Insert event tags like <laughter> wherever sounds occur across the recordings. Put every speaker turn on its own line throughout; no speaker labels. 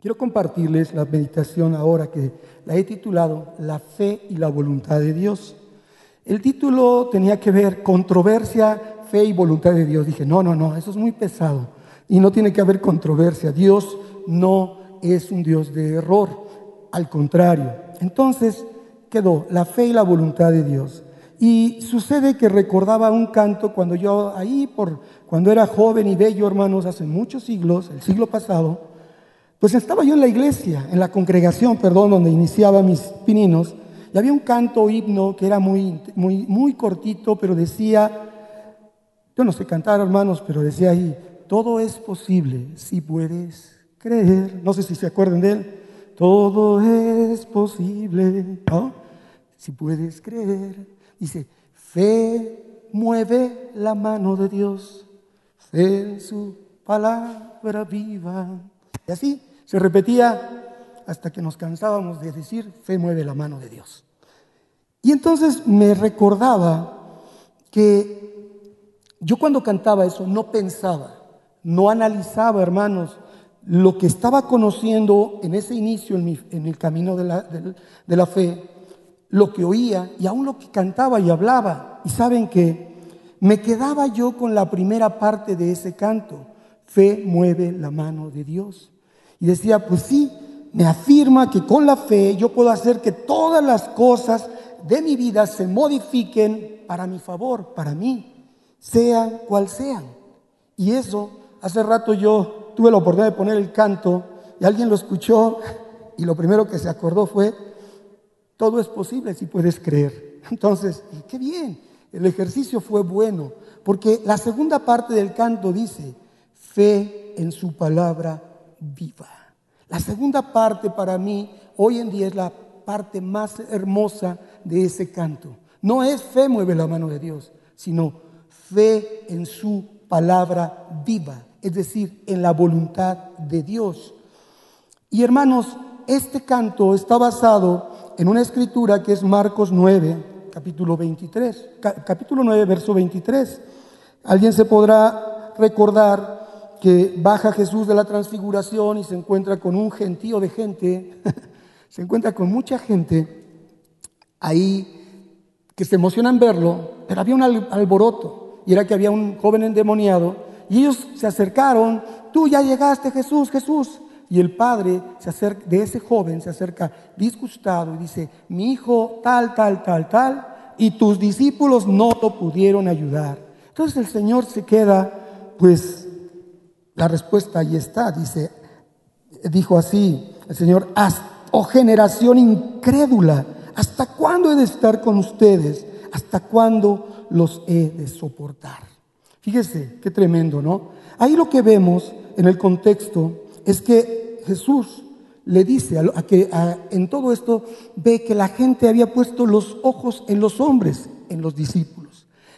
Quiero compartirles la meditación ahora que la he titulado La fe y la voluntad de Dios. El título tenía que ver controversia, fe y voluntad de Dios. Dije, no, no, no, eso es muy pesado y no tiene que haber controversia. Dios no es un Dios de error, al contrario. Entonces quedó la fe y la voluntad de Dios. Y sucede que recordaba un canto cuando yo ahí, por cuando era joven y bello, hermanos, hace muchos siglos, el siglo pasado, pues estaba yo en la iglesia, en la congregación, perdón, donde iniciaba mis pininos, y había un canto himno que era muy, muy, muy cortito, pero decía, yo no sé cantar, hermanos, pero decía ahí, todo es posible si puedes creer. No sé si se acuerdan de él. Todo es posible, ¿no? Si puedes creer. Dice, fe mueve la mano de Dios, fe en su palabra viva. Y así se repetía hasta que nos cansábamos de decir, fe mueve la mano de Dios. Y entonces me recordaba que yo cuando cantaba eso no pensaba, no analizaba, hermanos, lo que estaba conociendo en ese inicio, en, el camino de la, de la fe, lo que oía y aún lo que cantaba y hablaba. Y saben que me quedaba yo con la primera parte de ese canto. Fe mueve la mano de Dios. Y decía, pues sí, me afirma que con la fe yo puedo hacer que todas las cosas de mi vida se modifiquen para mi favor, para mí, sean cual sean. Y eso, hace rato yo tuve la oportunidad de poner el canto y alguien lo escuchó <laughs> y lo primero que se acordó fue, todo es posible si puedes creer. <laughs> Entonces, qué bien, el ejercicio fue bueno, porque la segunda parte del canto dice, fe en su palabra viva. La segunda parte para mí hoy en día es la parte más hermosa de ese canto. No es fe mueve la mano de Dios, sino fe en su palabra viva, es decir, en la voluntad de Dios. Y hermanos, este canto está basado en una escritura que es Marcos 9, capítulo 23, capítulo 9, verso 23. Alguien se podrá recordar que baja Jesús de la transfiguración y se encuentra con un gentío de gente, <laughs> se encuentra con mucha gente ahí que se emocionan verlo, pero había un alboroto y era que había un joven endemoniado y ellos se acercaron, tú ya llegaste Jesús, Jesús. Y el padre se acerca, de ese joven se acerca disgustado y dice, mi hijo tal, tal, tal, tal, y tus discípulos no lo pudieron ayudar. Entonces el Señor se queda pues la respuesta ahí está, dice, dijo así el Señor, oh generación incrédula, ¿hasta cuándo he de estar con ustedes? ¿Hasta cuándo los he de soportar? Fíjese, qué tremendo, ¿no? Ahí lo que vemos en el contexto es que Jesús le dice a, que en todo esto ve que la gente había puesto los ojos en los hombres, en los discípulos.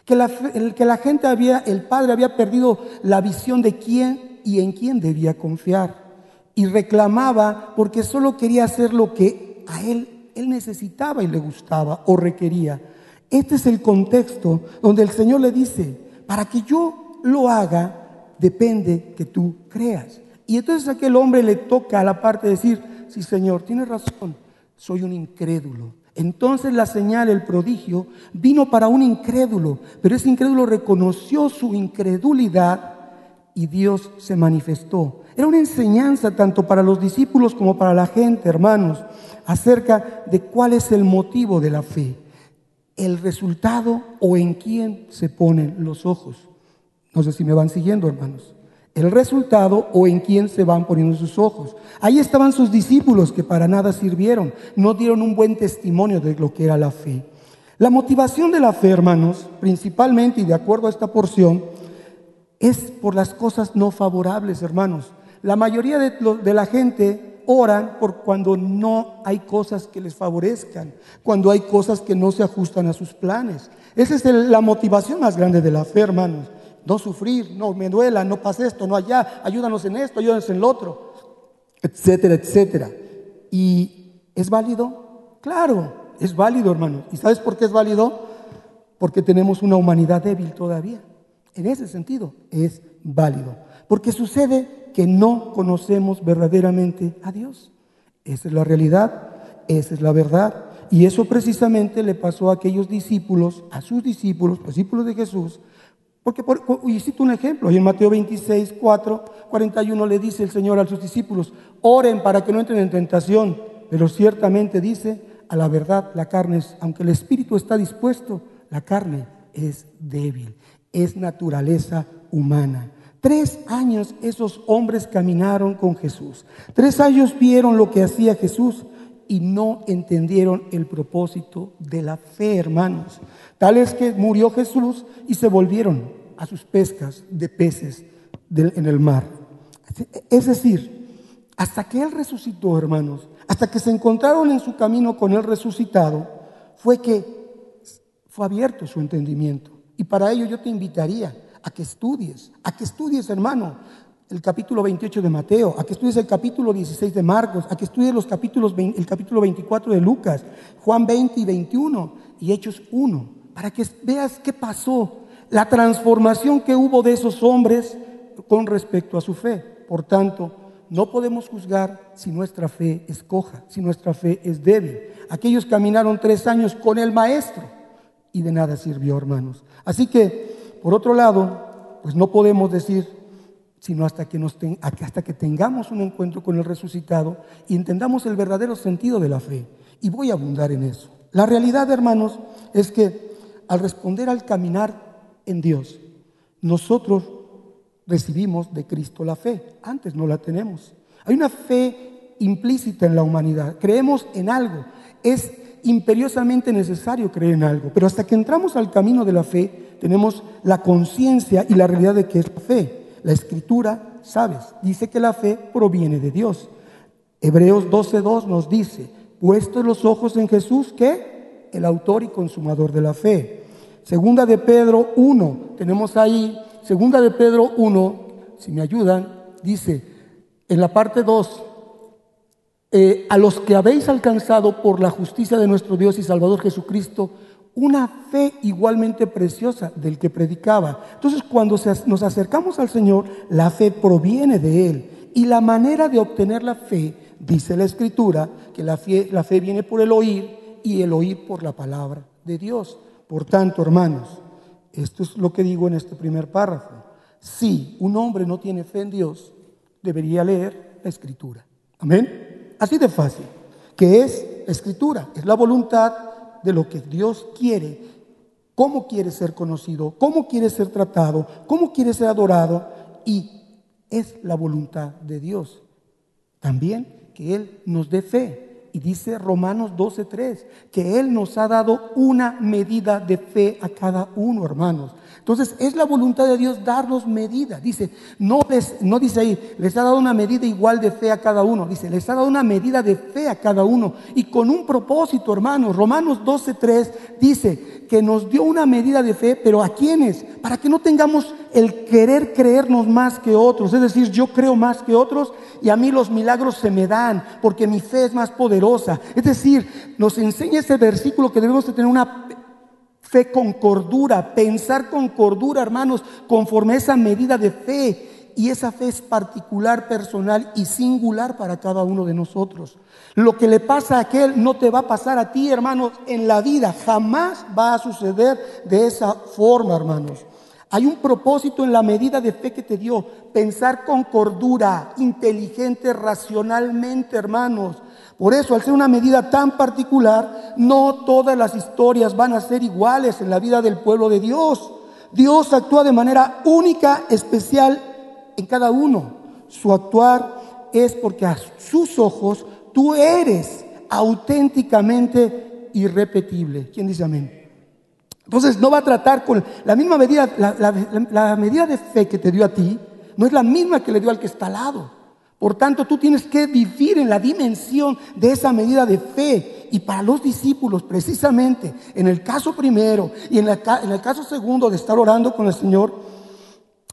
Que la, que la gente había, el Padre había perdido la visión de quién y en quién debía confiar. Y reclamaba porque solo quería hacer lo que a él, él necesitaba y le gustaba o requería. Este es el contexto donde el Señor le dice, para que yo lo haga, depende que tú creas. Y entonces aquel hombre le toca a la parte de decir, sí Señor, tienes razón, soy un incrédulo. Entonces la señal, el prodigio, vino para un incrédulo, pero ese incrédulo reconoció su incredulidad y Dios se manifestó. Era una enseñanza tanto para los discípulos como para la gente, hermanos, acerca de cuál es el motivo de la fe, el resultado o en quién se ponen los ojos. No sé si me van siguiendo, hermanos. El resultado o en quién se van poniendo sus ojos. Ahí estaban sus discípulos que para nada sirvieron, no dieron un buen testimonio de lo que era la fe. La motivación de la fe, hermanos, principalmente y de acuerdo a esta porción, es por las cosas no favorables, hermanos. La mayoría de, la gente oran por cuando no hay cosas que les favorezcan, cuando hay cosas que no se ajustan a sus planes. Esa es la motivación más grande de la fe, hermanos. No sufrir, no me duela, no pase esto, no allá, ayúdanos en esto, ayúdanos en lo otro, etcétera, etcétera. ¿Y es válido? Claro, es válido, hermanos. ¿Y sabes por qué es válido? Porque tenemos una humanidad débil todavía. En ese sentido es válido. Porque sucede que no conocemos verdaderamente a Dios. Esa es la realidad, esa es la verdad. Y eso precisamente le pasó a aquellos discípulos, a sus discípulos, discípulos de Jesús, porque, por, y cito un ejemplo, y en Mateo 26, 4, 41 le dice el Señor a sus discípulos, oren para que no entren en tentación, pero ciertamente dice, a la verdad, la carne es, aunque el espíritu está dispuesto, la carne es débil, es naturaleza humana. Tres años esos hombres caminaron con Jesús. Tres años vieron lo que hacía Jesús y no entendieron el propósito de la fe, hermanos. Tal es que murió Jesús y se volvieron a sus pescas de peces en el mar. Es decir, hasta que Él resucitó, hermanos, hasta que se encontraron en su camino con Él resucitado, fue que fue abierto su entendimiento. Y para ello yo te invitaría a que estudies, a que estudies, hermano, el capítulo 28 de Mateo, a que estudies el capítulo 16 de Marcos, a que estudies los capítulos, el capítulo 24 de Lucas, Juan 20 y 21 y Hechos 1, para que veas qué pasó, la transformación que hubo de esos hombres con respecto a su fe. Por tanto, no podemos juzgar si nuestra fe es coja, si nuestra fe es débil. Aquellos caminaron tres años con el maestro y de nada sirvió, hermanos. Así que, por otro lado, pues no podemos decir sino hasta que, nos hasta que tengamos un encuentro con el resucitado y entendamos el verdadero sentido de la fe. Y voy a abundar en eso. La realidad, hermanos, es que al responder al caminar en Dios, nosotros recibimos de Cristo la fe. Antes no la tenemos. Hay una fe implícita en la humanidad. Creemos en algo. Es imperiosamente necesario creer en algo. Pero hasta que entramos al camino de la fe, tenemos la conciencia y la realidad de que es fe. La escritura, sabes, dice que la fe proviene de Dios. Hebreos 12.2 nos dice, puestos los ojos en Jesús, que el autor y consumador de la fe. Segunda de Pedro 1, tenemos ahí, segunda de Pedro 1, si me ayudan, dice, en la parte 2, eh, a los que habéis alcanzado por la justicia de nuestro Dios y Salvador Jesucristo, una fe igualmente preciosa del que predicaba. Entonces, cuando nos acercamos al Señor, la fe proviene de Él. Y la manera de obtener la fe, dice la Escritura, que la fe, viene por el oír y el oír por la palabra de Dios. Por tanto, hermanos, esto es lo que digo en este primer párrafo. Si un hombre no tiene fe en Dios, debería leer la Escritura. Amén. Así de fácil. Que es la Escritura? Es la voluntad de lo que Dios quiere, cómo quiere ser conocido, cómo quiere ser tratado, cómo quiere ser adorado y es la voluntad de Dios. También que Él nos dé fe. Y dice Romanos 12:3 que Él nos ha dado una medida de fe a cada uno, hermanos. Entonces es la voluntad de Dios darnos medida. Dice, no, les, no dice ahí, les ha dado una medida igual de fe a cada uno. Dice, les ha dado una medida de fe a cada uno. Y con un propósito, hermanos. Romanos 12.3 dice que nos dio una medida de fe, pero ¿a quiénes? Para que no tengamos el querer creernos más que otros. Es decir, yo creo más que otros y a mí los milagros se me dan porque mi fe es más poderosa. Es decir, nos enseña ese versículo que debemos de tener una Fe con cordura, pensar con cordura, hermanos, conforme a esa medida de fe. Y esa fe es particular, personal y singular para cada uno de nosotros. Lo que le pasa a aquel no te va a pasar a ti, hermanos, en la vida. Jamás va a suceder de esa forma, hermanos. Hay un propósito en la medida de fe que te dio. Pensar con cordura, inteligente, racionalmente, hermanos. Por eso, al ser una medida tan particular, no todas las historias van a ser iguales en la vida del pueblo de Dios. Dios actúa de manera única, especial en cada uno. Su actuar es porque a sus ojos tú eres auténticamente irrepetible. ¿Quién dice amén? Entonces no va a tratar con la misma medida, la, medida de fe que te dio a ti, no es la misma que le dio al que está al lado. Por tanto, tú tienes que vivir en la dimensión de esa medida de fe. Y para los discípulos, precisamente, en el caso primero y en, el caso segundo de estar orando con el Señor,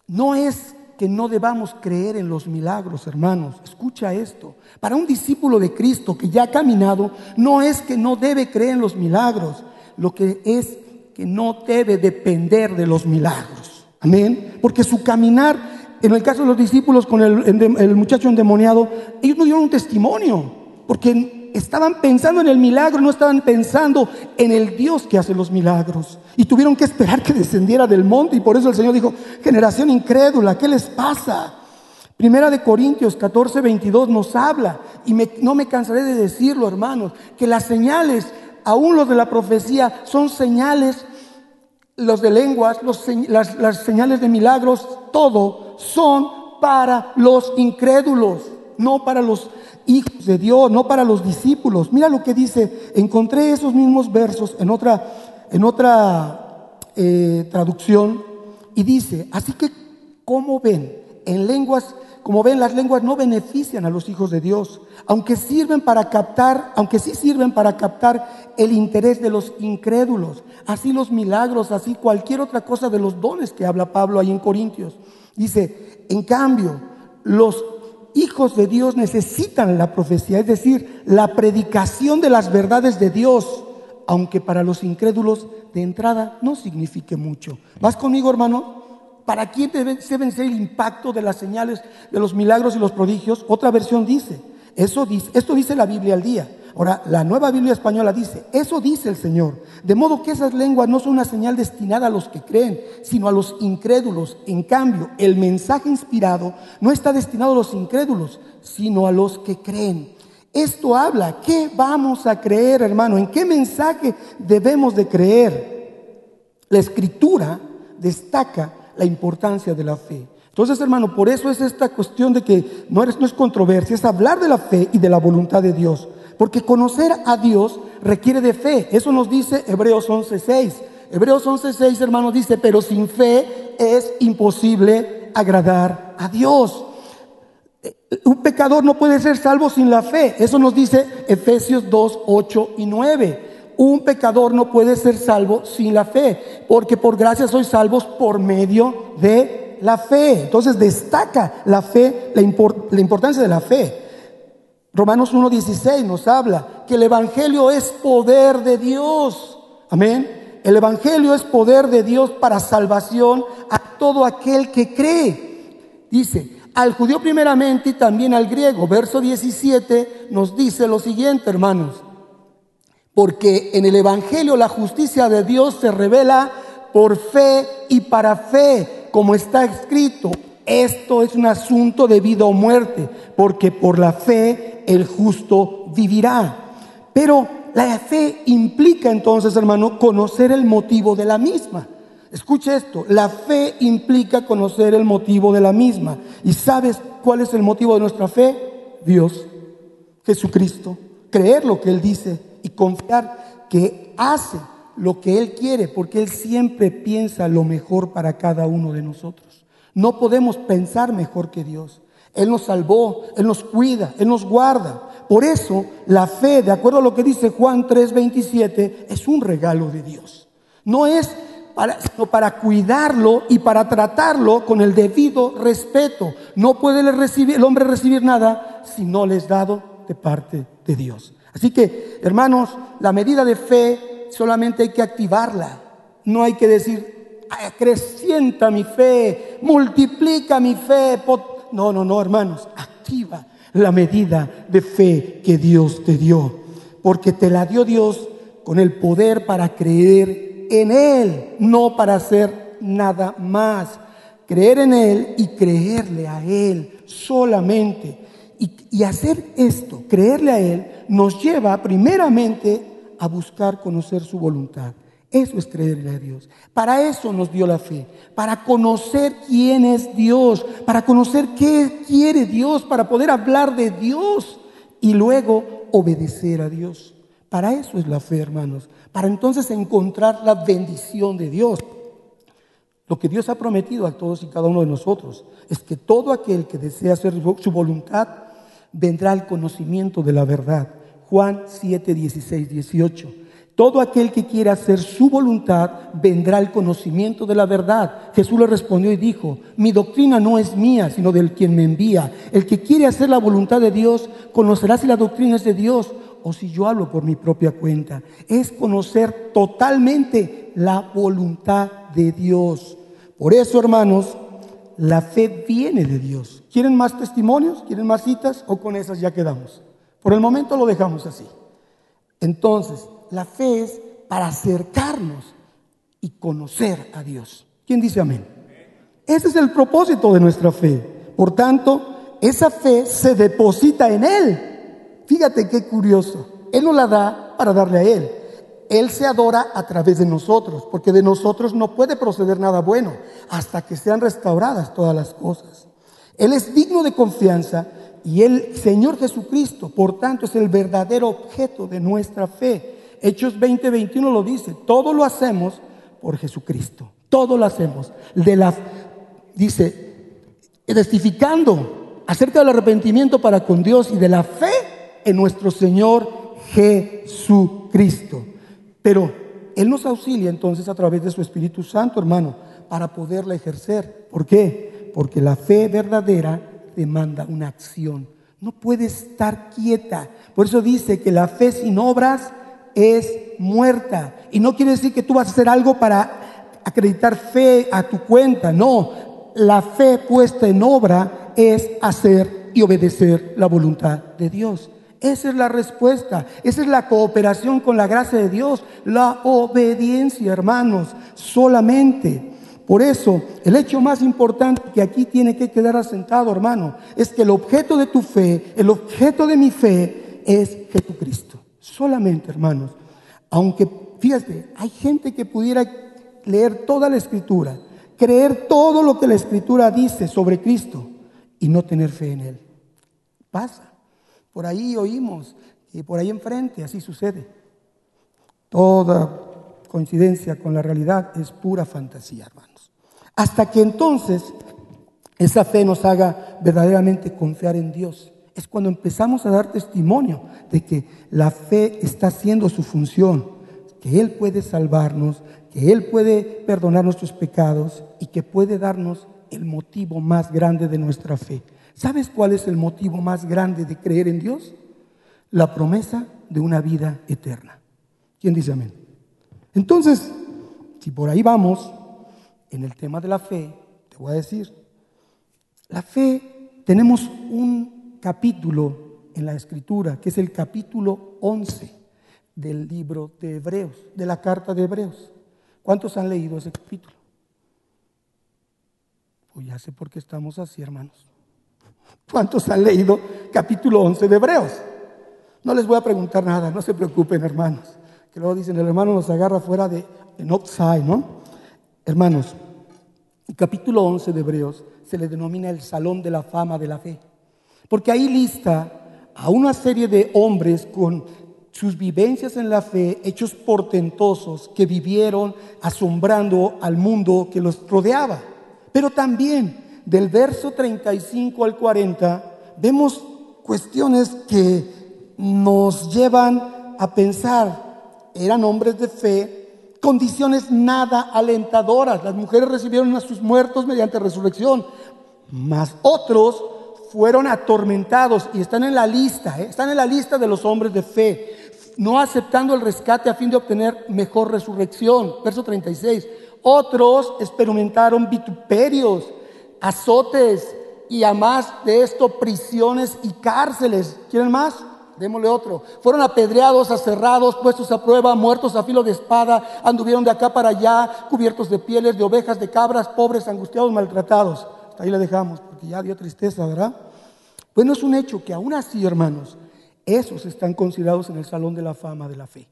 no es que no debamos creer en los milagros, hermanos. Escucha esto. Para un discípulo de Cristo que ya ha caminado, no es que no debe creer en los milagros. Lo que es que no debe depender de los milagros. Amén. Porque su caminar en el caso de los discípulos con el, muchacho endemoniado, ellos no dieron un testimonio, porque estaban pensando en el milagro, no estaban pensando en el Dios que hace los milagros. Y tuvieron que esperar que <laughs> descendiera del monte. Y por eso el Señor dijo, generación incrédula, ¿qué les pasa? Primera de Corintios 14, 22 nos habla, y no me cansaré de decirlo, hermanos, que las señales, aún los de la profecía, son señales los de lenguas, las, señales de milagros, todo son para los incrédulos, no para los hijos de Dios, no para los discípulos. Mira lo que dice, encontré esos mismos versos en otra, en otra eh, traducción y dice, así que, ¿cómo ven? En lenguas como ven, las lenguas no benefician a los hijos de Dios, aunque sirven para captar, aunque sí sirven para captar el interés de los incrédulos. Así los milagros, así cualquier otra cosa de los dones que habla Pablo ahí en Corintios. Dice, en cambio, los hijos de Dios necesitan la profecía, es decir, la predicación de las verdades de Dios, aunque para los incrédulos de entrada no signifique mucho. ¿Vas conmigo, hermano? ¿Para quién debe, ser el impacto de las señales, de los milagros y los prodigios? Otra versión dice, eso dice, esto dice la Biblia al día. Ahora, la nueva Biblia española dice, eso dice el Señor. De modo que esas lenguas no son una señal destinada a los que creen, sino a los incrédulos. En cambio, el mensaje inspirado no está destinado a los incrédulos, sino a los que creen. Esto habla, ¿qué vamos a creer, hermano? ¿En qué mensaje debemos de creer? La escritura destaca la importancia de la fe. Entonces, hermano, por eso es esta cuestión de que no, no es controversia, es hablar de la fe y de la voluntad de Dios. Porque conocer a Dios requiere de fe. Eso nos dice Hebreos 11.6. Hebreos 11.6, hermano, dice, pero sin fe es imposible agradar a Dios. Un pecador no puede ser salvo sin la fe. Eso nos dice Efesios 2, 8 y 9 un pecador no puede ser salvo sin la fe, porque por gracia sois salvos por medio de la fe. Entonces destaca la fe, la, importancia de la fe. Romanos 1.16 nos habla que el Evangelio es poder de Dios. Amén. El Evangelio es poder de Dios para salvación a todo aquel que cree. Dice, al judío primeramente y también al griego. Verso 17 nos dice lo siguiente, hermanos. Porque en el Evangelio la justicia de Dios se revela por fe y para fe, como está escrito. Esto es un asunto de vida o muerte, porque por la fe el justo vivirá. Pero la fe implica entonces, hermano, conocer el motivo de la misma. Escuche esto, la fe implica conocer el motivo de la misma. ¿Y sabes cuál es el motivo de nuestra fe? Dios, Jesucristo, creer lo que Él dice y confiar que hace lo que Él quiere, porque Él siempre piensa lo mejor para cada uno de nosotros. No podemos pensar mejor que Dios. Él nos salvó, Él nos cuida, Él nos guarda. Por eso la fe, de acuerdo a lo que dice Juan 3:27, es un regalo de Dios. No es para, sino para cuidarlo y para tratarlo con el debido respeto. No puede el hombre recibir nada si no le es dado de parte de Dios. Así que, hermanos, la medida de fe solamente hay que activarla. No hay que decir, acrecienta mi fe, multiplica mi fe. No, no, no, hermanos, activa la medida de fe que Dios te dio. Porque te la dio Dios con el poder para creer en Él, no para hacer nada más. Creer en Él y creerle a Él solamente. Y, hacer esto, creerle a Él, nos lleva primeramente a buscar conocer su voluntad. Eso es creerle a Dios. Para eso nos dio la fe, para conocer quién es Dios, para conocer qué quiere Dios, para poder hablar de Dios y luego obedecer a Dios. Para eso es la fe, hermanos, para entonces encontrar la bendición de Dios. Lo que Dios ha prometido a todos y cada uno de nosotros es que todo aquel que desea hacer su voluntad vendrá al conocimiento de la verdad. Juan 7, 16, 18. Todo aquel que quiera hacer su voluntad vendrá al conocimiento de la verdad. Jesús le respondió y dijo, mi doctrina no es mía, sino del quien me envía. El que quiere hacer la voluntad de Dios conocerá si la doctrina es de Dios o si yo hablo por mi propia cuenta. Es conocer totalmente la voluntad de Dios. Por eso, hermanos, la fe viene de Dios. ¿Quieren más testimonios? ¿Quieren más citas? ¿O con esas ya quedamos? Por el momento lo dejamos así. Entonces, la fe es para acercarnos y conocer a Dios. ¿Quién dice amén? Ese es el propósito de nuestra fe. Por tanto, esa fe se deposita en Él. Fíjate qué curioso. Él nos la da para darle a Él. Él se adora a través de nosotros, porque de nosotros no puede proceder nada bueno hasta que sean restauradas todas las cosas. Él es digno de confianza y el Señor Jesucristo, por tanto, es el verdadero objeto de nuestra fe. Hechos 20, 21 lo dice, todo lo hacemos por Jesucristo, todo lo hacemos. De la, dice, testificando acerca del arrepentimiento para con Dios y de la fe en nuestro Señor Jesucristo. Pero Él nos auxilia entonces a través de su Espíritu Santo, hermano, para poderla ejercer. ¿Por qué? Porque la fe verdadera demanda una acción. No puede estar quieta. Por eso dice que la fe sin obras es muerta. Y no quiere decir que tú vas a hacer algo para acreditar fe a tu cuenta. No, la fe puesta en obra es hacer y obedecer la voluntad de Dios. Esa es la respuesta, esa es la cooperación con la gracia de Dios, la obediencia, hermanos, solamente. Por eso, el hecho más importante que aquí tiene que quedar asentado, hermano, es que el objeto de tu fe, el objeto de mi fe es Jesucristo. Solamente, hermanos. Aunque, fíjate, hay gente que pudiera leer toda la escritura, creer todo lo que la escritura dice sobre Cristo y no tener fe en Él. Pasa. Por ahí oímos y por ahí enfrente así sucede. Toda coincidencia con la realidad es pura fantasía, hermanos. Hasta que entonces esa fe nos haga verdaderamente confiar en Dios. Es cuando empezamos a dar testimonio de que la fe está haciendo su función, que Él puede salvarnos, que Él puede perdonar nuestros pecados y que puede darnos el motivo más grande de nuestra fe, ¿Sabes cuál es el motivo más grande de creer en Dios? La promesa de una vida eterna. ¿Quién dice amén? Entonces, si por ahí vamos, en el tema de la fe, te voy a decir, la fe, tenemos un capítulo en la escritura, que es el capítulo 11 del libro de Hebreos, de la carta de Hebreos. ¿Cuántos han leído ese capítulo? Pues ya sé por qué estamos así, hermanos. ¿Cuántos han leído capítulo 11 de Hebreos? No les voy a preguntar nada, no se preocupen, hermanos. Que luego dicen, el hermano nos agarra fuera de en outside, ¿no? Hermanos, el capítulo 11 de Hebreos se le denomina el salón de la fama de la fe. Porque ahí lista a una serie de hombres con sus vivencias en la fe, hechos portentosos que vivieron asombrando al mundo que los rodeaba. Pero también del verso 35 al 40, vemos cuestiones que nos llevan a pensar, eran hombres de fe, condiciones nada alentadoras. Las mujeres recibieron a sus muertos mediante resurrección, mas otros fueron atormentados y están en la lista, ¿eh? están en la lista de los hombres de fe, no aceptando el rescate a fin de obtener mejor resurrección. Verso 36. Otros experimentaron vituperios azotes y a más de esto prisiones y cárceles. ¿Quieren más? Démosle otro. Fueron apedreados, aserrados, puestos a prueba, muertos a filo de espada, anduvieron de acá para allá, cubiertos de pieles, de ovejas, de cabras, pobres, angustiados, maltratados. Hasta ahí le dejamos, porque ya dio tristeza, ¿verdad? Bueno, es un hecho que aún así, hermanos, esos están considerados en el Salón de la Fama de la Fe.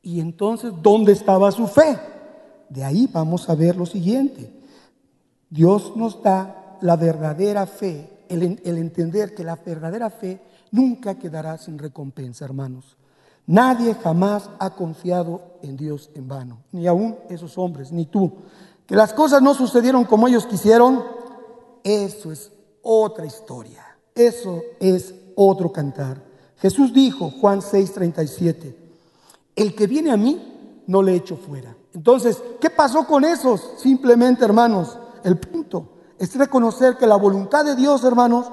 Y entonces, ¿dónde estaba su fe? De ahí vamos a ver lo siguiente. Dios nos da la verdadera fe, el, entender que la verdadera fe nunca quedará sin recompensa, hermanos. Nadie jamás ha confiado en Dios en vano, ni aún esos hombres, ni tú. Que las cosas no sucedieron como ellos quisieron, eso es otra historia, eso es otro cantar. Jesús dijo, Juan 6:37, el que viene a mí, no le echo fuera. Entonces, ¿qué pasó con esos? Simplemente, hermanos, el punto es reconocer que la voluntad de Dios, hermanos,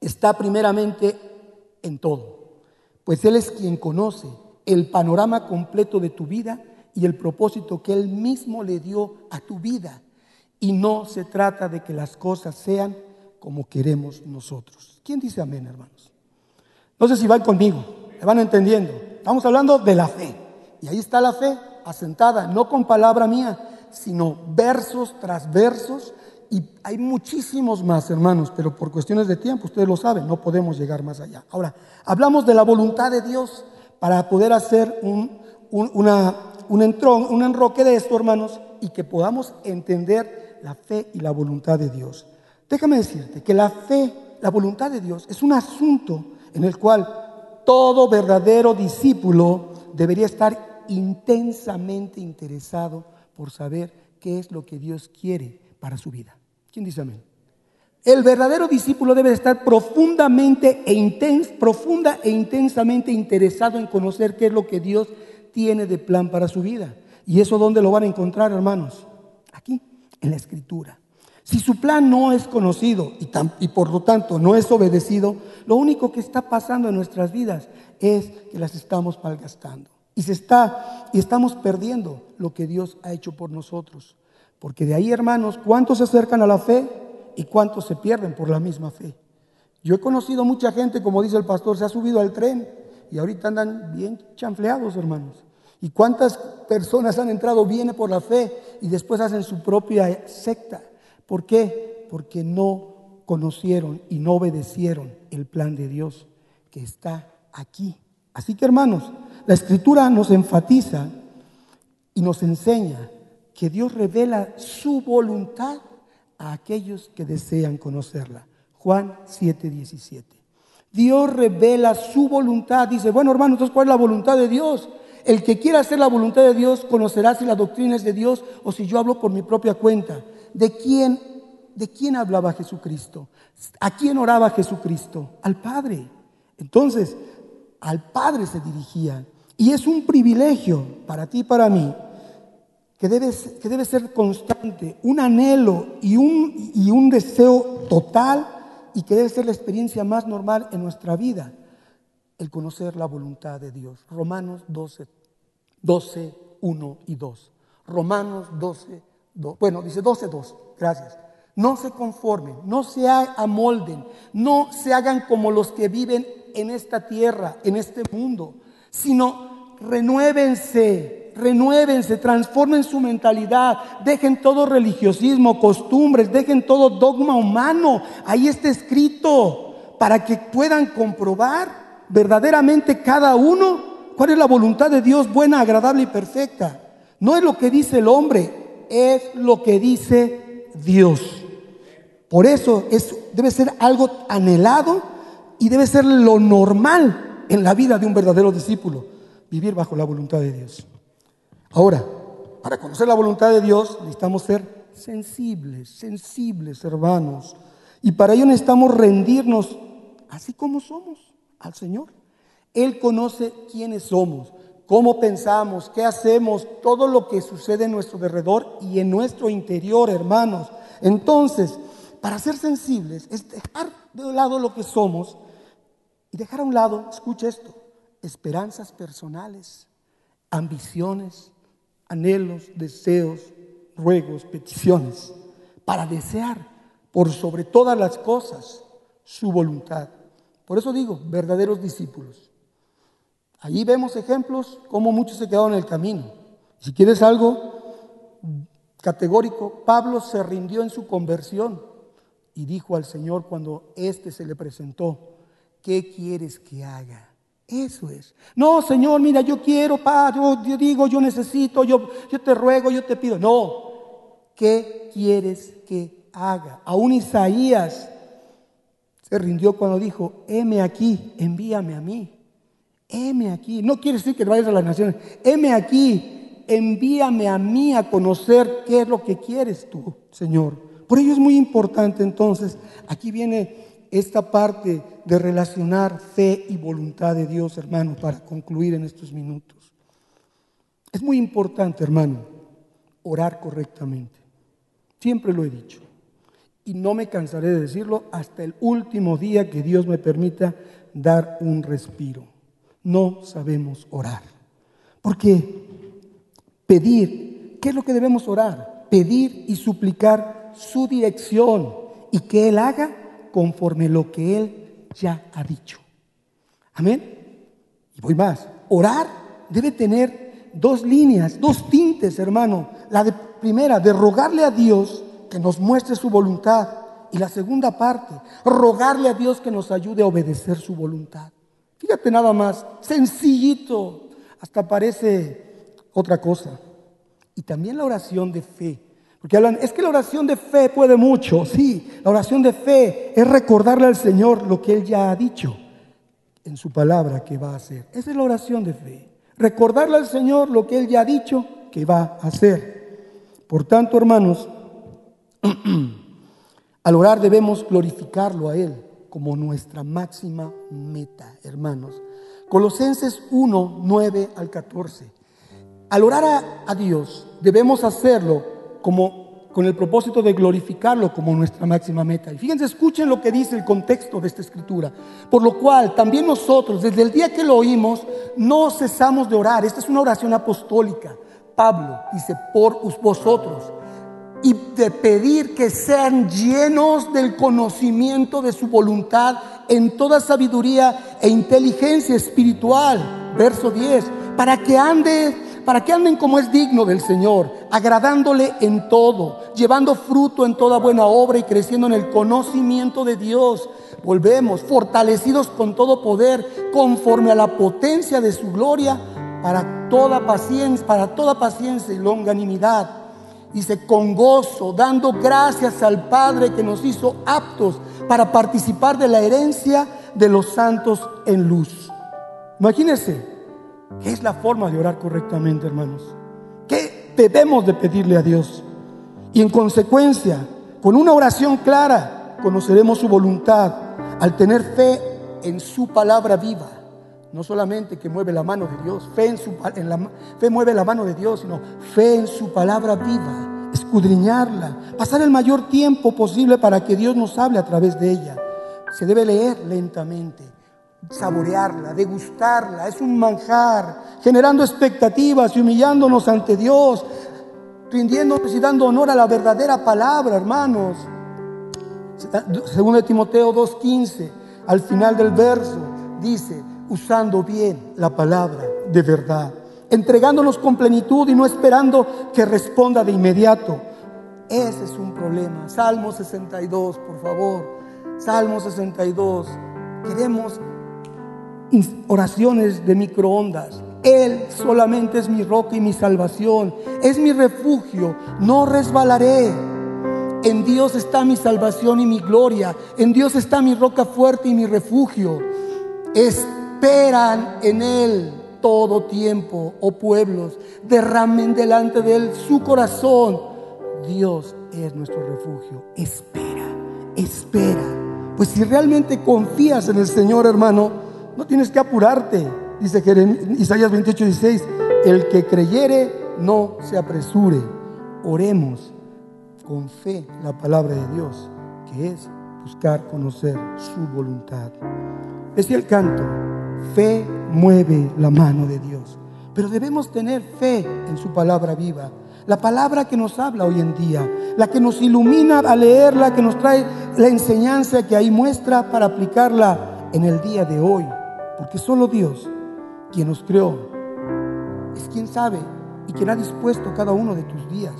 está primeramente en todo. Pues Él es quien conoce el panorama completo de tu vida y el propósito que Él mismo le dio a tu vida. Y no se trata de que las cosas sean como queremos nosotros. ¿Quién dice amén, hermanos? No sé si van conmigo, me van entendiendo. Estamos hablando de la fe. Y ahí está la fe, asentada, no con palabra mía, sino versos tras versos. Y hay muchísimos más, hermanos, pero por cuestiones de tiempo, ustedes lo saben, no podemos llegar más allá. Ahora, hablamos de la voluntad de Dios para poder hacer un, una, un, un enroque de esto, hermanos, y que podamos entender la fe y la voluntad de Dios. Déjame decirte que la fe, la voluntad de Dios, es un asunto en el cual todo verdadero discípulo debería estar intensamente interesado por saber qué es lo que Dios quiere para su vida. ¿Quién dice amén? El verdadero discípulo debe estar profundamente e intens, profunda e intensamente interesado en conocer qué es lo que Dios tiene de plan para su vida. ¿Y eso dónde lo van a encontrar, hermanos? Aquí, en la escritura. Si su plan no es conocido y, y, por lo tanto no es obedecido, lo único que está pasando en nuestras vidas es que las estamos malgastando. Y se está y estamos perdiendo lo que Dios ha hecho por nosotros. Porque de ahí, hermanos, ¿cuántos se acercan a la fe y cuántos se pierden por la misma fe? Yo he conocido mucha gente, como dice el pastor, se ha subido al tren y ahorita andan bien chanfleados, hermanos. ¿Y cuántas personas han entrado, viene por la fe y después hacen su propia secta? ¿Por qué? Porque no conocieron y no obedecieron el plan de Dios que está aquí. Así que hermanos, la escritura nos enfatiza y nos enseña que Dios revela su voluntad a aquellos que desean conocerla. Juan 7:17. Dios revela su voluntad. Dice, bueno hermanos, entonces ¿cuál es la voluntad de Dios? El que quiera hacer la voluntad de Dios conocerá si la doctrina es de Dios o si yo hablo por mi propia cuenta. ¿De quién, de quién hablaba Jesucristo? ¿A quién oraba Jesucristo? Al Padre. Entonces, al Padre se dirigía. Y es un privilegio para ti y para mí que debe, que debe ser constante, un anhelo y un, y un deseo total y que debe ser la experiencia más normal en nuestra vida, el conocer la voluntad de Dios. Romanos 12, 12, 1 y 2. Romanos 12, bueno, dice 12.2, gracias. No se conformen, no se amolden, no se hagan como los que viven en esta tierra, en este mundo, sino renuévense, renuévense, transformen su mentalidad, dejen todo religiosismo, costumbres, dejen todo dogma humano. Ahí está escrito para que puedan comprobar verdaderamente cada uno cuál es la voluntad de Dios buena, agradable y perfecta. No es lo que dice el hombre, es lo que dice Dios. Por eso es, debe ser algo anhelado y debe ser lo normal en la vida de un verdadero discípulo, vivir bajo la voluntad de Dios. Ahora, para conocer la voluntad de Dios necesitamos ser sensibles, sensibles hermanos. Y para ello necesitamos rendirnos así como somos al Señor. Él conoce quiénes somos cómo pensamos, qué hacemos, todo lo que sucede en nuestro alrededor y en nuestro interior, hermanos. Entonces, para ser sensibles es dejar de lado lo que somos y dejar a un lado, escucha esto, esperanzas personales, ambiciones, anhelos, deseos, ruegos, peticiones, para desear por sobre todas las cosas su voluntad. Por eso digo, verdaderos discípulos. Allí vemos ejemplos como muchos se quedaron en el camino. Si quieres algo categórico, Pablo se rindió en su conversión y dijo al Señor cuando éste se le presentó, ¿qué quieres que haga? Eso es. No, Señor, mira, yo quiero, pa, yo, digo, yo necesito, yo, yo te ruego, yo te pido. No, ¿qué quieres que haga? Aún Isaías se rindió cuando dijo, heme aquí, envíame a mí. heme aquí. No quiere decir que vayas a las naciones. Heme aquí, envíame a mí a conocer qué es lo que quieres tú, Señor. Por ello es muy importante entonces, aquí viene esta parte de relacionar fe y voluntad de Dios, hermano, para concluir en estos minutos. Es muy importante, hermano, orar correctamente. Siempre lo he dicho. Y no me cansaré de decirlo hasta el último día que Dios me permita dar un respiro no sabemos orar. Porque pedir, ¿qué es lo que debemos orar? pedir y suplicar su dirección y que Él haga conforme lo que Él ya ha dicho. Amén. Y voy más. Orar debe tener dos líneas, dos tintes, hermano. La de, primera, de rogarle a Dios que nos muestre su voluntad. Y la segunda parte, rogarle a Dios que nos ayude a obedecer su voluntad. Fíjate nada más, sencillito, hasta parece otra cosa. Y también la oración de fe. Porque hablan, es que la oración de fe puede mucho. Sí, la oración de fe es recordarle al Señor lo que Él ya ha dicho en su palabra que va a hacer. Esa es la oración de fe. Recordarle al Señor lo que Él ya ha dicho que va a hacer. Por tanto, hermanos, <clears throat> al orar debemos glorificarlo a Él como nuestra máxima meta, hermanos. Colosenses 1, 9 al 14. Al orar a, Dios debemos hacerlo como con el propósito de glorificarlo como nuestra máxima meta. Y fíjense, escuchen lo que dice el contexto de esta escritura. Por lo cual, también nosotros, desde el día que lo oímos, no cesamos de orar. Esta es una oración apostólica. Pablo dice, por vosotros, y de pedir que sean llenos del conocimiento de su voluntad en toda sabiduría e inteligencia espiritual. Verso 10, para que ande para que anden como es digno del Señor, agradándole en todo, llevando fruto en toda buena obra y creciendo en el conocimiento de Dios. Volvemos, fortalecidos con todo poder, conforme a la potencia de su gloria, para toda paciencia, para toda paciencia y longanimidad Dice, con gozo, dando gracias al Padre que nos hizo aptos para participar de la herencia de los santos en luz. Imagínense, ¿qué es la forma de orar correctamente, hermanos? ¿Qué debemos de pedirle a Dios? Y en consecuencia, con una oración clara, conoceremos su voluntad al tener fe en su palabra viva. No solamente que mueve la mano de Dios, fe, en su, fe mueve la mano de Dios, sino fe en su palabra viva, escudriñarla, pasar el mayor tiempo posible para que Dios nos hable a través de ella. Se debe leer lentamente, saborearla, degustarla, es un manjar, generando expectativas y humillándonos ante Dios, rindiéndonos y dando honor a la verdadera palabra, hermanos. Segundo de Timoteo 2.15, al final del verso, dice, usando bien la palabra de verdad, entregándonos con plenitud y no esperando que responda de inmediato. Ese es un problema. Salmo 62, por favor. Salmo 62. Queremos oraciones de microondas. Él solamente es mi roca y mi salvación. Es mi refugio. No resbalaré. En Dios está mi salvación y mi gloria. En Dios está mi roca fuerte y mi refugio. Es esperan en Él todo tiempo, oh pueblos, derramen delante de Él su corazón. Dios es nuestro refugio. Espera, espera. Pues si realmente confías en el Señor, hermano, no tienes que apurarte. Dice Isaías 28, 16, el que creyere, no se apresure. Oremos con fe la palabra de Dios, que es buscar conocer su voluntad. Decía el canto, Fe mueve la mano de Dios. Pero debemos tener fe en su palabra viva. La palabra que nos habla hoy en día, la que nos ilumina a leerla, que nos trae la enseñanza que ahí muestra para aplicarla en el día de hoy. Porque solo Dios, quien nos creó, es quien sabe y quien ha dispuesto cada uno de tus días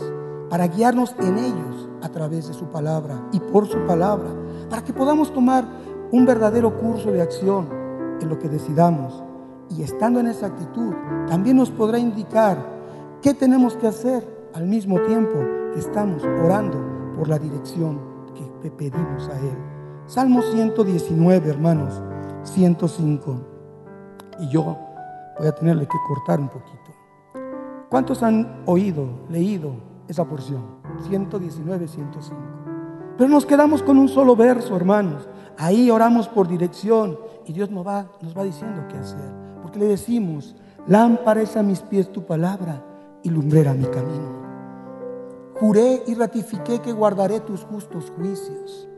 para guiarnos en ellos a través de su palabra y por su palabra, para que podamos tomar un verdadero curso de acción en lo que decidamos. Y estando en esa actitud, también nos podrá indicar qué tenemos que hacer al mismo tiempo que estamos orando por la dirección que pedimos a Él. Salmo 119, hermanos, 105. Y yo voy a tenerle que cortar un poquito. ¿Cuántos han oído, leído esa porción? 119, 105. Pero nos quedamos con un solo verso, hermanos. Ahí oramos por dirección y Dios nos va, nos va diciendo qué hacer. Porque le decimos, lámpara es a mis pies tu palabra y lumbrera mi camino. Juré y ratifiqué que guardaré tus justos juicios.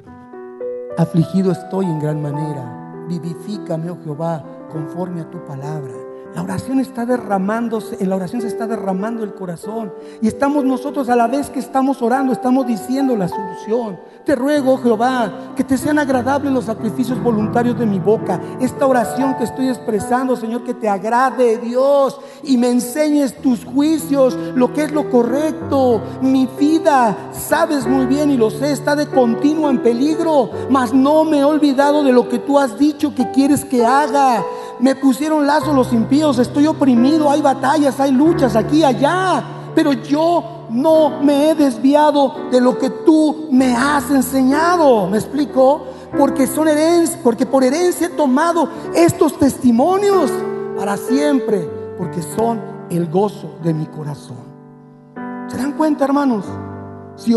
Afligido estoy en gran manera. Vivifícame, oh Jehová, conforme a tu palabra. La oración está derramándose, en la oración se está derramando el corazón. Y estamos nosotros a la vez que estamos orando, estamos diciendo la solución. Te ruego, Jehová, que te sean agradables los sacrificios voluntarios de mi boca. Esta oración que estoy expresando, Señor, que te agrade, Dios, y me enseñes tus juicios, lo que es lo correcto. Mi vida, sabes muy bien y lo sé, está de continuo en peligro, mas no me he olvidado de lo que tú has dicho que quieres que haga. Me pusieron lazo los impíos, estoy oprimido, hay batallas, hay luchas aquí allá. Pero yo no me he desviado de lo que tú me has enseñado. ¿Me explico? Porque son herencia, porque por herencia he tomado estos testimonios para siempre, porque son el gozo de mi corazón. ¿Se dan cuenta, hermanos? Si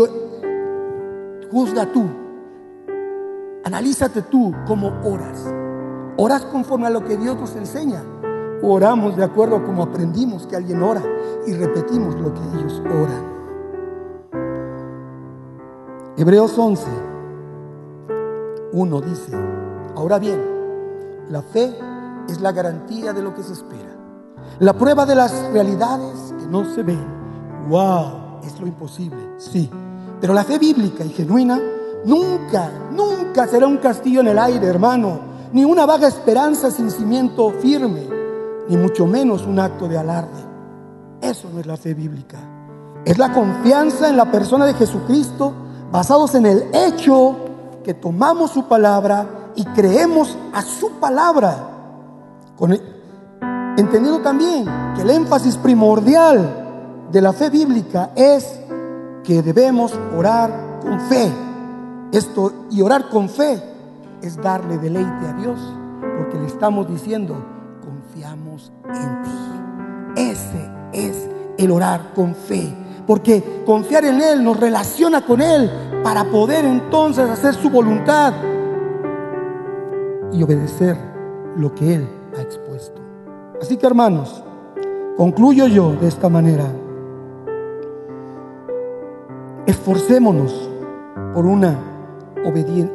juzga tú, analízate tú cómo oras. ¿Oras conforme a lo que Dios nos enseña? ¿O oramos de acuerdo a como aprendimos que alguien ora y repetimos lo que ellos oran? Hebreos 11, 1 dice, ahora bien, la fe es la garantía de lo que se espera, la prueba de las realidades que no se ven. ¡Wow! Es lo imposible, sí. Pero la fe bíblica y genuina nunca, nunca será un castillo en el aire, hermano ni una vaga esperanza sin cimiento firme, ni mucho menos un acto de alarde. Eso no es la fe bíblica. Es la confianza en la persona de Jesucristo basados en el hecho que tomamos su palabra y creemos a su palabra. entendiendo también que el énfasis primordial de la fe bíblica es que debemos orar con fe. Esto y orar con fe es darle deleite a Dios, porque le estamos diciendo, confiamos en ti. Ese es el orar con fe, porque confiar en Él nos relaciona con Él para poder entonces hacer su voluntad y obedecer lo que Él ha expuesto. Así que hermanos, concluyo yo de esta manera. Esforcémonos por una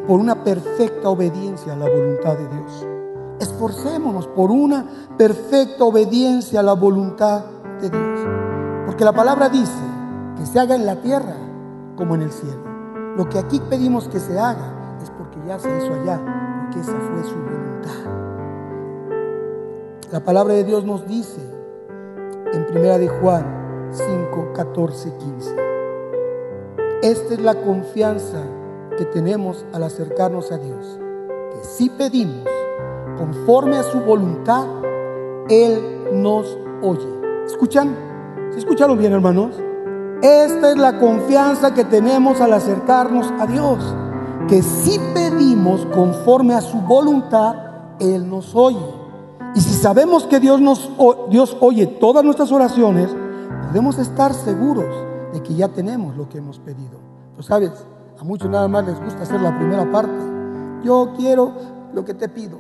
por una perfecta obediencia a la voluntad de Dios. Esforcémonos por una perfecta obediencia a la voluntad de Dios. Porque la palabra dice que se haga en la tierra como en el cielo. Lo que aquí pedimos que se haga es porque ya se hizo allá, porque esa fue su voluntad. La palabra de Dios nos dice en primera de Juan 5, 14, 15. Esta es la confianza que tenemos al acercarnos a Dios, que si pedimos conforme a su voluntad, Él nos oye. ¿Escuchan? ¿Se escucharon bien, hermanos? Esta es la confianza que tenemos al acercarnos a Dios, que si pedimos conforme a su voluntad, Él nos oye. Y si sabemos que Dios, nos, Dios oye todas nuestras oraciones, podemos estar seguros de que ya tenemos lo que hemos pedido. Pues sabes, a muchos nada más les gusta hacer la primera parte. Yo quiero lo que te pido.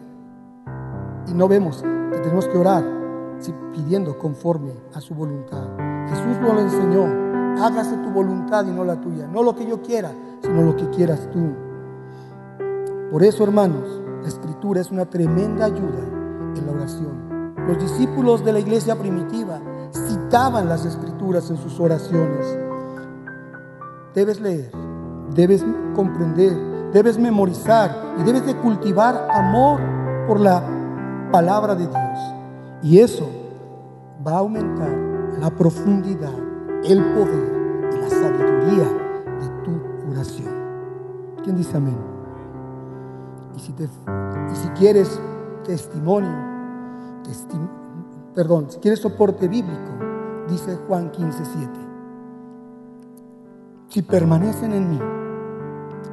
Y no vemos que tenemos que orar pidiendo conforme a su voluntad. Jesús nos lo enseñó. Hágase tu voluntad y no la tuya. No lo que yo quiera, sino lo que quieras tú. Por eso, hermanos, la escritura es una tremenda ayuda en la oración. Los discípulos de la iglesia primitiva citaban las escrituras en sus oraciones. Debes leer debes comprender, debes memorizar y debes de cultivar amor por la palabra de Dios. Y eso va a aumentar la profundidad, el poder y la sabiduría de tu oración. ¿Quién dice amén? Y si, quieres testimonio, perdón, si quieres soporte bíblico, dice Juan 15, 7. Si permanecen en mí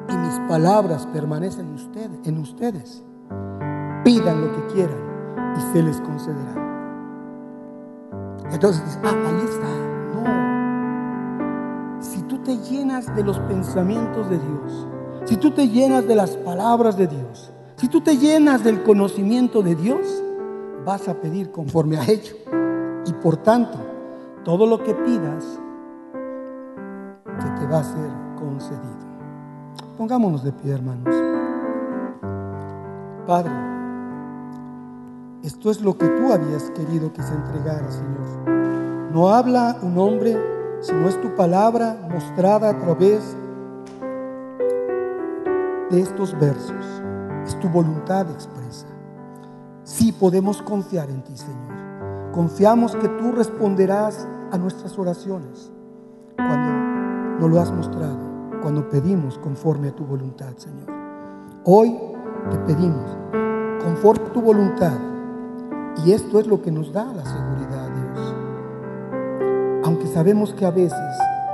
y mis palabras permanecen en ustedes, en ustedes. Pidan lo que quieran y se les concederá. Entonces ah, ahí está. No. Si tú te llenas de los pensamientos de Dios, si tú te llenas de las palabras de Dios, si tú te llenas del conocimiento de Dios, vas a pedir conforme a ello. Y por tanto, todo lo que pidas se te va a ser concedido. Pongámonos de pie, hermanos. Padre, Esto es lo que tú habías querido que se entregara, Señor. No habla un hombre, sino es tu palabra mostrada a través de estos versos. Es tu voluntad expresa. Sí podemos confiar en ti, Señor. Confiamos que tú responderás a nuestras oraciones cuando nos lo has mostrado, cuando pedimos conforme a tu voluntad, Señor. Hoy te pedimos conforme a tu voluntad y esto es lo que nos da la seguridad, Dios. Aunque sabemos que a veces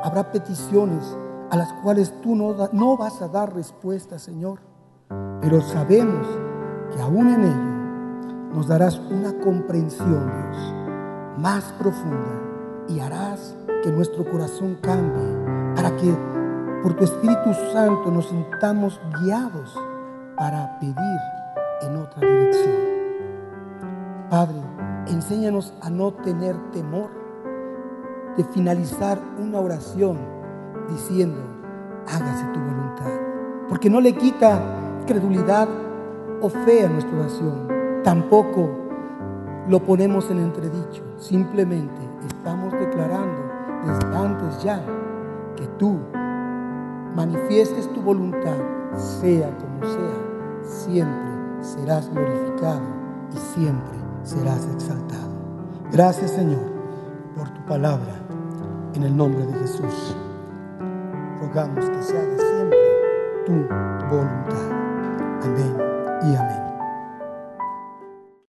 habrá peticiones a las cuales tú no, no vas a dar respuesta, Señor, pero sabemos que aún en ello nos darás una comprensión, Dios, más profunda y harás que nuestro corazón cambie para que por tu Espíritu Santo nos sintamos guiados para pedir en otra dirección. Padre, enséñanos a no tener temor de finalizar una oración diciendo, hágase tu voluntad, porque no le quita credulidad o fe a nuestra oración, tampoco lo ponemos en entredicho, simplemente estamos declarando desde antes ya que tú manifiestes tu voluntad, sea como sea, siempre serás glorificado y siempre serás exaltado. Gracias Señor por tu palabra, en el nombre de Jesús. Rogamos que se haga siempre tu voluntad. Amén y amén.